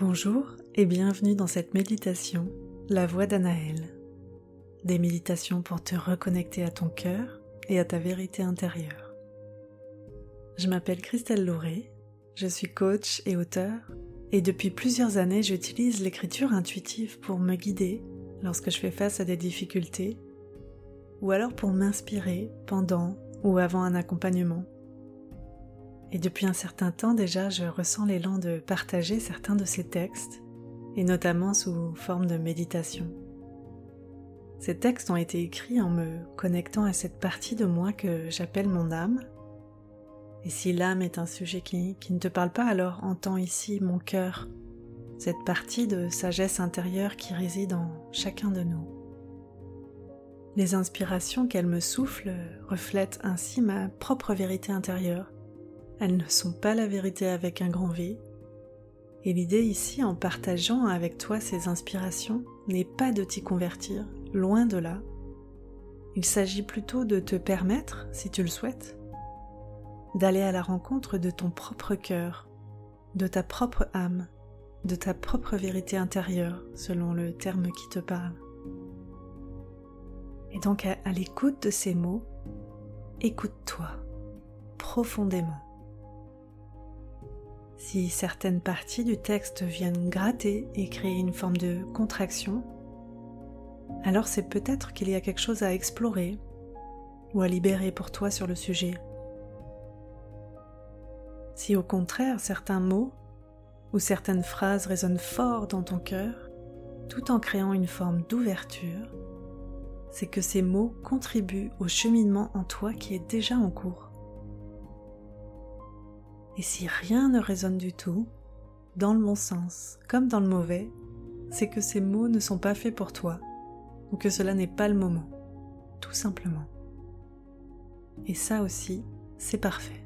Bonjour et bienvenue dans cette méditation, la voix d'Anaël. Des méditations pour te reconnecter à ton cœur et à ta vérité intérieure. Je m'appelle Christelle Lauré, je suis coach et auteur, et depuis plusieurs années j'utilise l'écriture intuitive pour me guider lorsque je fais face à des difficultés, ou alors pour m'inspirer pendant ou avant un accompagnement. Et depuis un certain temps déjà, je ressens l'élan de partager certains de ces textes, et notamment sous forme de méditation. Ces textes ont été écrits en me connectant à cette partie de moi que j'appelle mon âme. Et si l'âme est un sujet qui, ne te parle pas, alors entends ici mon cœur, cette partie de sagesse intérieure qui réside en chacun de nous. Les inspirations qu'elle me souffle reflètent ainsi ma propre vérité intérieure elles ne sont pas la vérité avec un grand V. Et l'idée ici, en partageant avec toi ces inspirations, n'est pas de t'y convertir, loin de là. Il s'agit plutôt de te permettre, si tu le souhaites, d'aller à la rencontre de ton propre cœur, de ta propre âme, de ta propre vérité intérieure, selon le terme qui te parle. Et donc à, à l'écoute de ces mots, écoute-toi profondément. Si certaines parties du texte viennent gratter et créer une forme de contraction, alors c'est peut-être qu'il y a quelque chose à explorer ou à libérer pour toi sur le sujet. Si au contraire certains mots ou certaines phrases résonnent fort dans ton cœur, tout en créant une forme d'ouverture, c'est que ces mots contribuent au cheminement en toi qui est déjà en cours. Et si rien ne résonne du tout, dans le bon sens comme dans le mauvais, c'est que ces mots ne sont pas faits pour toi, ou que cela n'est pas le moment, tout simplement. Et ça aussi, c'est parfait.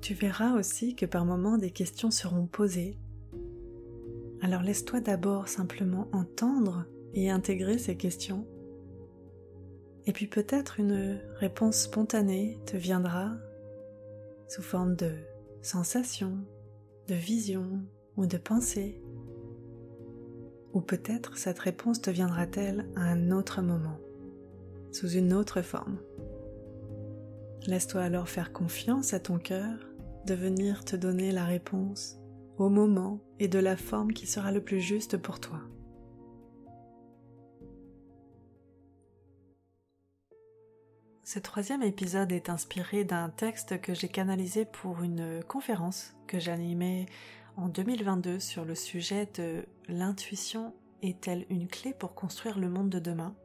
Tu verras aussi que par moments des questions seront posées. Alors laisse-toi d'abord simplement entendre et intégrer ces questions. Et puis peut-être une réponse spontanée te viendra sous forme de sensations, de visions ou de pensées. Ou peut-être cette réponse te viendra-t-elle à un autre moment, sous une autre forme. Laisse-toi alors faire confiance à ton cœur de venir te donner la réponse au moment et de la forme qui sera le plus juste pour toi. Ce troisième épisode est inspiré d'un texte que j'ai canalisé pour une conférence que j'animais en 2022 sur le sujet de l'intuition est-elle une clé pour construire le monde de demain?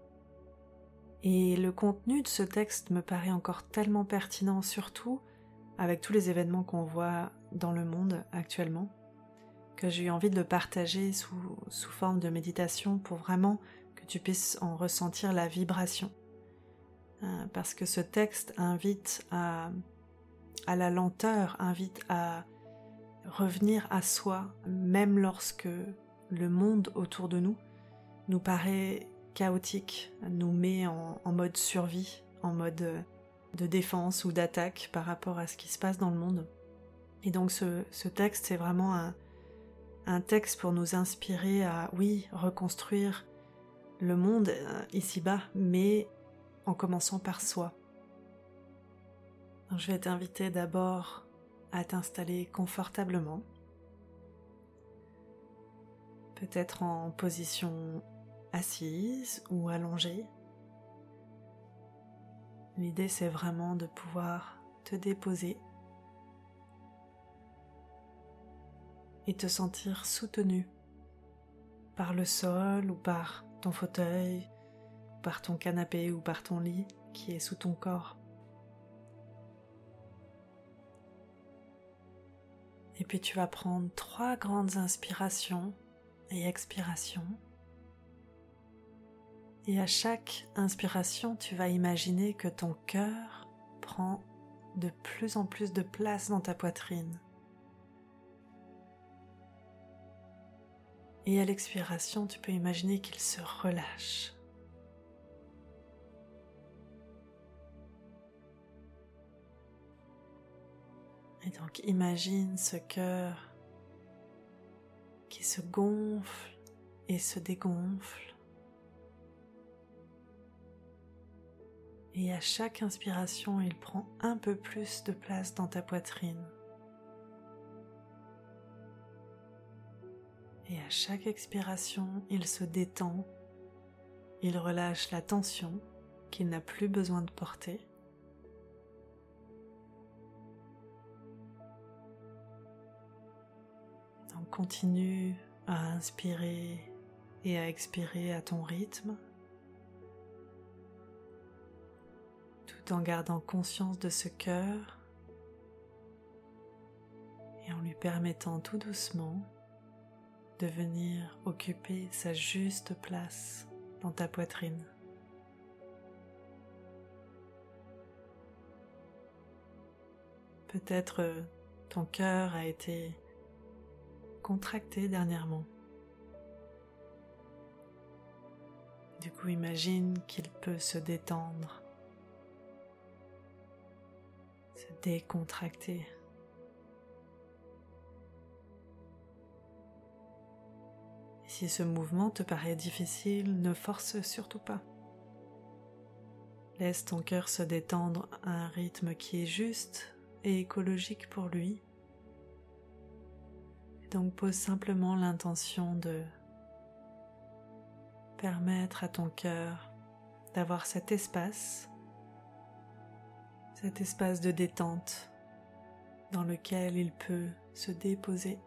Et le contenu de ce texte me paraît encore tellement pertinent, surtout avec tous les événements qu'on voit dans le monde actuellement, que j'ai eu envie de le partager sous, sous forme de méditation pour vraiment que tu puisses en ressentir la vibration. Euh, parce que ce texte invite à, la lenteur, invite à revenir à soi, même lorsque le monde autour de nous nous paraît chaotique, nous met en, mode survie, en mode de défense ou d'attaque par rapport à ce qui se passe dans le monde. Et donc ce, texte, c'est vraiment un, un, texte pour nous inspirer à, oui, reconstruire le monde euh, ici-bas, mais en commençant par soi. je vais t'inviter d'abord à t'installer confortablement, peut-être en position assise ou allongée. L'idée c'est vraiment de pouvoir te déposer et te sentir soutenu par le sol ou par ton fauteuil par ton canapé ou par ton lit qui est sous ton corps. Et puis tu vas prendre trois grandes inspirations et expirations. Et à chaque inspiration, tu vas imaginer que ton cœur prend de plus en plus de place dans ta poitrine. Et à l'expiration, tu peux imaginer qu'il se relâche. Et donc imagine ce cœur qui se gonfle et se dégonfle. Et à chaque inspiration, il prend un peu plus de place dans ta poitrine. Et à chaque expiration, il se détend, il relâche la tension qu'il n'a plus besoin de porter. Continue à inspirer et à expirer à ton rythme, tout en gardant conscience de ce cœur et en lui permettant tout doucement de venir occuper sa juste place dans ta poitrine. Peut-être ton cœur a été contracté dernièrement. Du coup, imagine qu'il peut se détendre, se décontracter. Si ce mouvement te paraît difficile, ne force surtout pas. Laisse ton cœur se détendre à un rythme qui est juste et écologique pour lui. Donc pose simplement l'intention de permettre à ton cœur d'avoir cet espace, cet espace de détente dans lequel il peut se déposer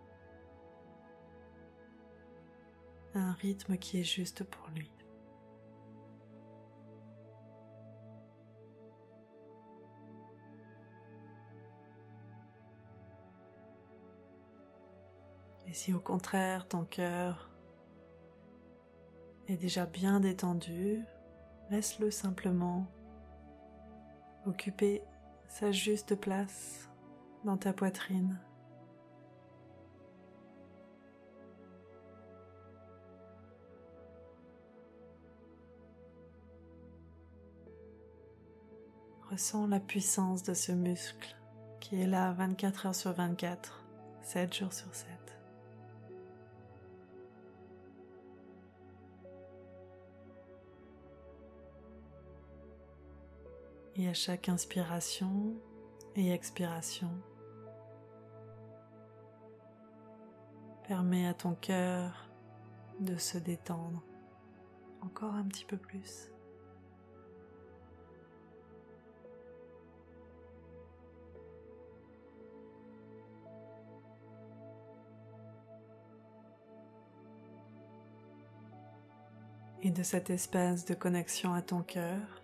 un rythme qui est juste pour lui. Et si au contraire ton cœur est déjà bien détendu, laisse-le simplement occuper sa juste place dans ta poitrine. Ressens la puissance de ce muscle qui est là 24 heures sur 24, 7 jours sur 7. Et à chaque inspiration et expiration, permets à ton cœur de se détendre encore un petit peu plus. et de cet espace de connexion à ton cœur,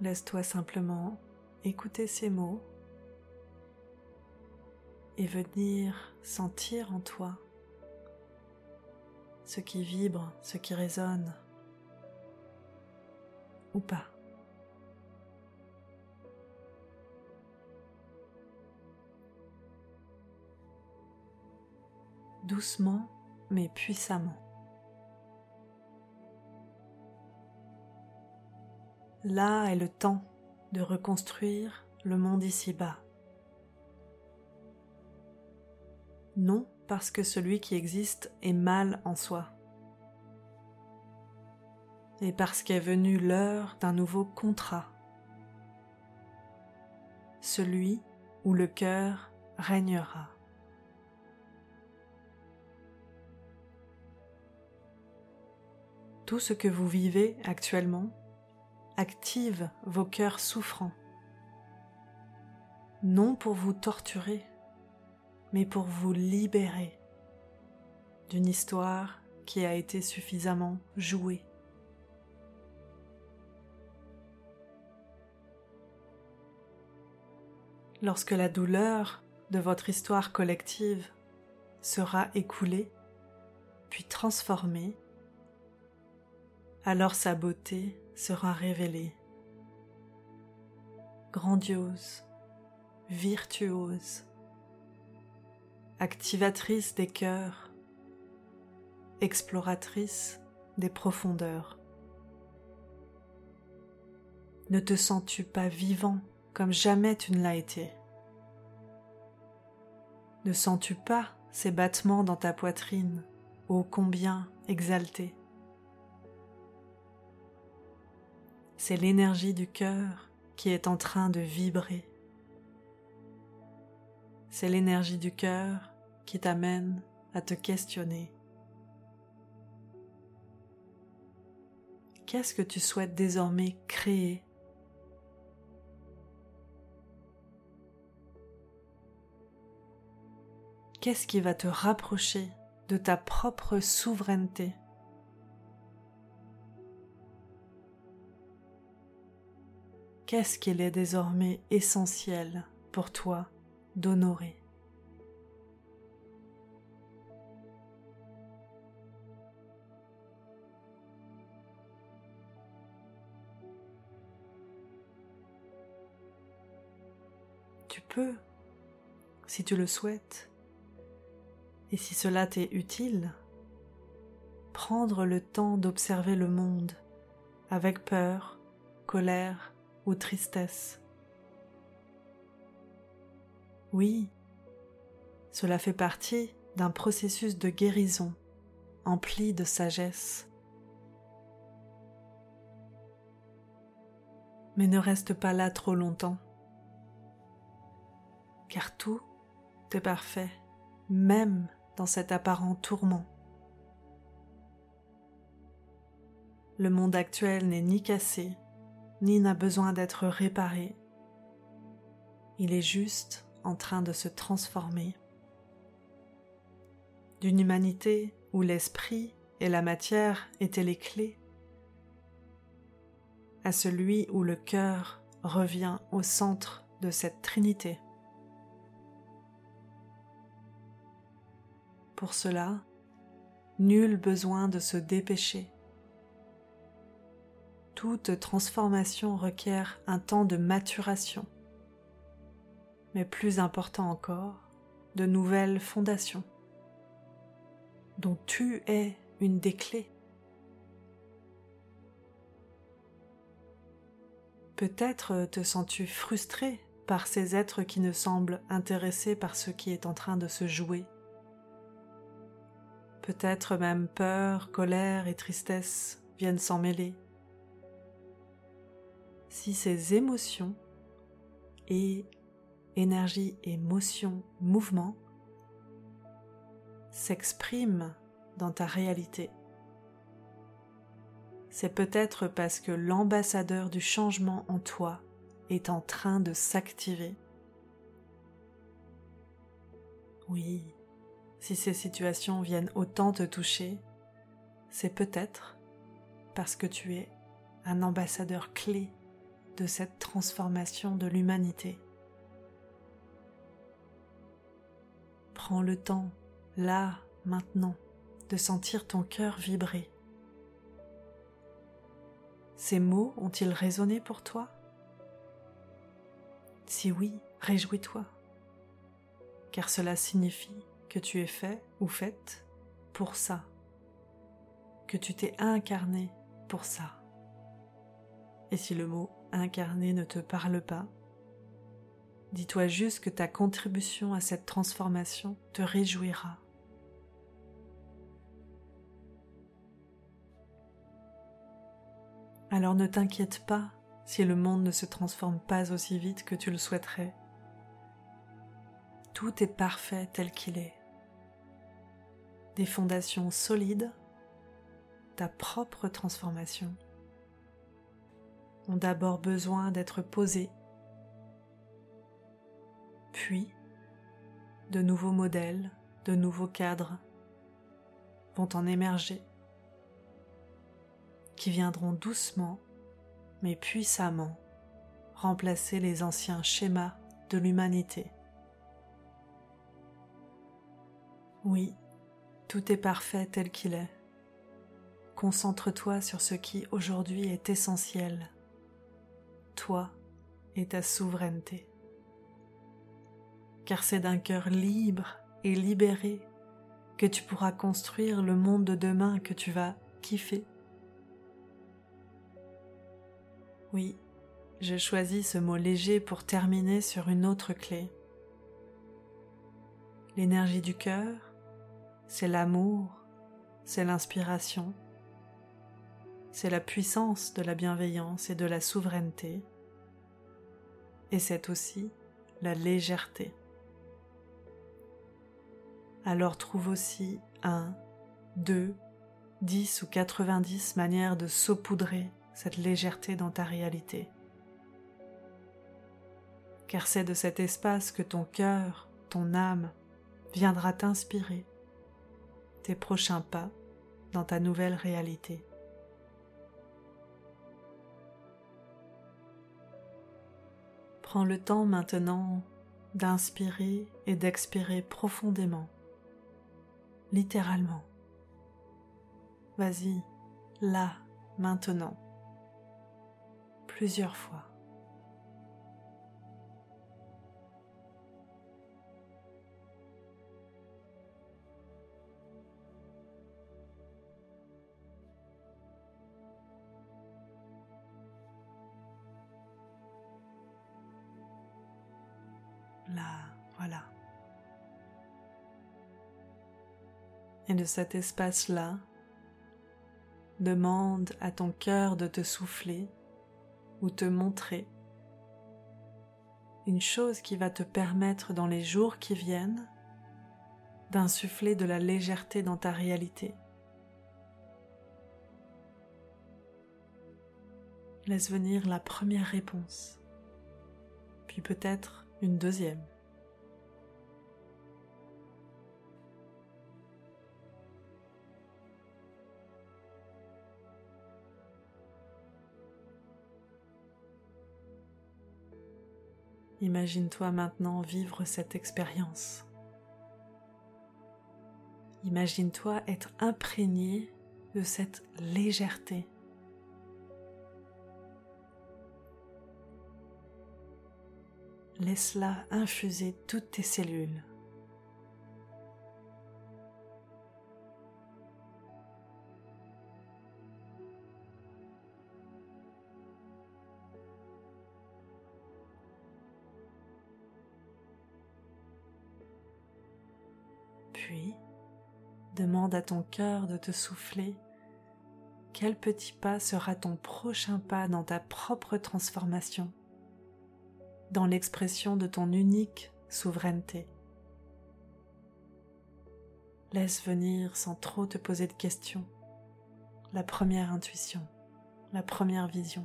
laisse-toi simplement écouter ces mots et venir sentir en toi ce qui vibre, ce qui résonne ou pas. Doucement mais puissamment. Là est le temps de reconstruire le monde ici-bas. Non parce que celui qui existe est mal en soi, et parce qu'est venue l'heure d'un nouveau contrat, celui où le cœur régnera. Tout ce que vous vivez actuellement active vos cœurs souffrants, non pour vous torturer, mais pour vous libérer d'une histoire qui a été suffisamment jouée. Lorsque la douleur de votre histoire collective sera écoulée, puis transformée, alors sa beauté sera révélée. Grandiose, virtuose, activatrice des cœurs, exploratrice des profondeurs. Ne te sens-tu pas vivant comme jamais tu ne l'as été? Ne sens-tu pas ces battements dans ta poitrine, ô combien exaltés? C'est l'énergie du cœur qui est en train de vibrer. C'est l'énergie du cœur qui t'amène à te questionner. Qu'est-ce que tu souhaites désormais créer? Qu'est-ce qui va te rapprocher de ta propre souveraineté? Qu'est-ce qu'il est désormais essentiel pour toi d'honorer. Tu peux, si tu le souhaites, et si cela t'est utile, prendre le temps d'observer le monde avec peur, colère ou tristesse. Oui, cela fait partie d'un processus de guérison empli de sagesse. Mais ne reste pas là trop longtemps, car tout est parfait, même dans cet apparent tourment. Le monde actuel n'est ni cassé, ni n'a besoin d'être réparé. Il est juste en train de se transformer. D'une humanité où l'esprit et la matière étaient les clés, à celui où le cœur revient au centre de cette Trinité. Pour cela, nul besoin de se dépêcher. Toute transformation requiert un temps de maturation, mais plus important encore, de nouvelles fondations, dont tu es une des clés. Peut-être te sens-tu frustré par ces êtres qui ne semblent intéressés par ce qui est en train de se jouer Peut-être même peur, colère et tristesse viennent s'en mêler. Si ces émotions et énergie, émotion, mouvement s'expriment dans ta réalité, c'est peut-être parce que l'ambassadeur du changement en toi est en train de s'activer. Oui, si ces situations viennent autant te toucher, c'est peut-être parce que tu es un ambassadeur clé de cette transformation de l'humanité. Prends le temps, là, maintenant, de sentir ton cœur vibrer. Ces mots ont-ils résonné pour toi? Si oui, réjouis-toi, car cela signifie que tu es fait ou faite pour ça, que tu t'es incarné pour ça. Et si le mot incarné ne te parle pas, dis-toi juste que ta contribution à cette transformation te réjouira. Alors ne t'inquiète pas si le monde ne se transforme pas aussi vite que tu le souhaiterais. Tout est parfait tel qu'il est des fondations solides, ta propre transformation ont d'abord besoin d'être posées, puis de nouveaux modèles, de nouveaux cadres vont en émerger, qui viendront doucement mais puissamment remplacer les anciens schémas de l'humanité. Oui, tout est parfait tel qu'il est. Concentre-toi sur ce qui aujourd'hui est essentiel, toi et ta souveraineté. Car c'est d'un cœur libre et libéré que tu pourras construire le monde de demain que tu vas kiffer. Oui, je choisis ce mot léger pour terminer sur une autre clé. l'énergie du cœur, c'est l'amour, c'est l'inspiration, c'est la puissance de la bienveillance et de la souveraineté, et c'est aussi la légèreté. Alors trouve aussi un, deux, dix ou quatre-vingt-dix manières de saupoudrer cette légèreté dans ta réalité. Car c'est de cet espace que ton cœur, ton âme, viendra t'inspirer tes prochains pas dans ta nouvelle réalité. Prends le temps maintenant d'inspirer et d'expirer profondément, littéralement. Vas-y, là, maintenant, plusieurs fois. Là, voilà. Et de cet espace-là, demande à ton cœur de te souffler ou te montrer une chose qui va te permettre dans les jours qui viennent d'insuffler de la légèreté dans ta réalité. Laisse venir la première réponse, puis peut-être une deuxième. Imagine-toi maintenant vivre cette expérience. Imagine-toi être imprégné de cette légèreté. Laisse-la infuser toutes tes cellules. Puis, demande à ton cœur de te souffler quel petit pas sera ton prochain pas dans ta propre transformation, dans l'expression de ton unique souveraineté. Laisse venir sans trop te poser de questions la première intuition, la première vision.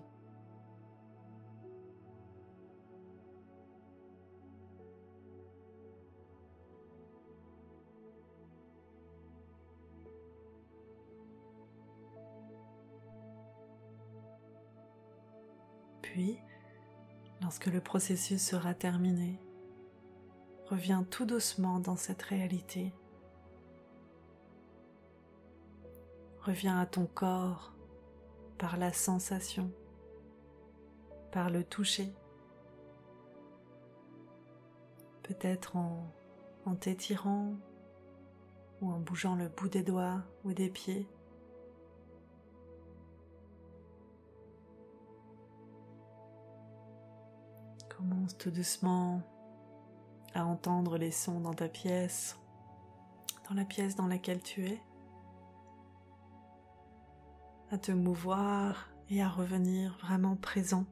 Puis, lorsque le processus sera terminé, reviens tout doucement dans cette réalité. Reviens à ton corps par la sensation, par le toucher, peut-être en, en t'étirant ou en bougeant le bout des doigts ou des pieds. Commence tout doucement à entendre les sons dans ta pièce, dans la pièce dans laquelle tu es, à te mouvoir et à revenir vraiment présent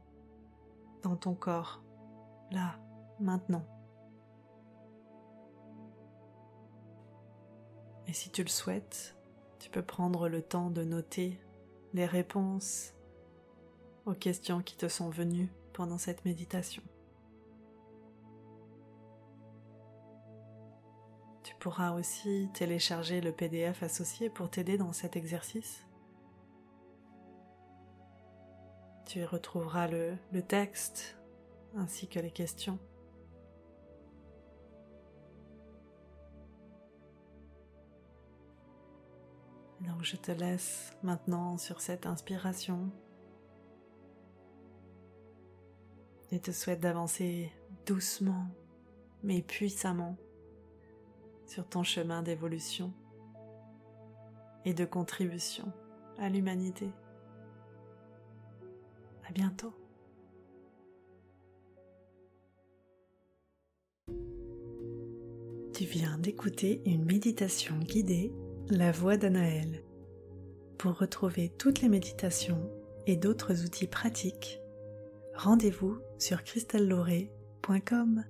dans ton corps, là, maintenant. Et si tu le souhaites, tu peux prendre le temps de noter les réponses aux questions qui te sont venues pendant cette méditation. Pourras aussi télécharger le PDF associé pour t'aider dans cet exercice. Tu y retrouveras le, le texte ainsi que les questions. Donc je te laisse maintenant sur cette inspiration et te souhaite d'avancer doucement mais puissamment sur ton chemin d'évolution et de contribution à l'humanité. À bientôt. Tu viens d'écouter une méditation guidée, La Voix d'Anaël. Pour retrouver toutes les méditations et d'autres outils pratiques, rendez-vous sur cristalleloré.com.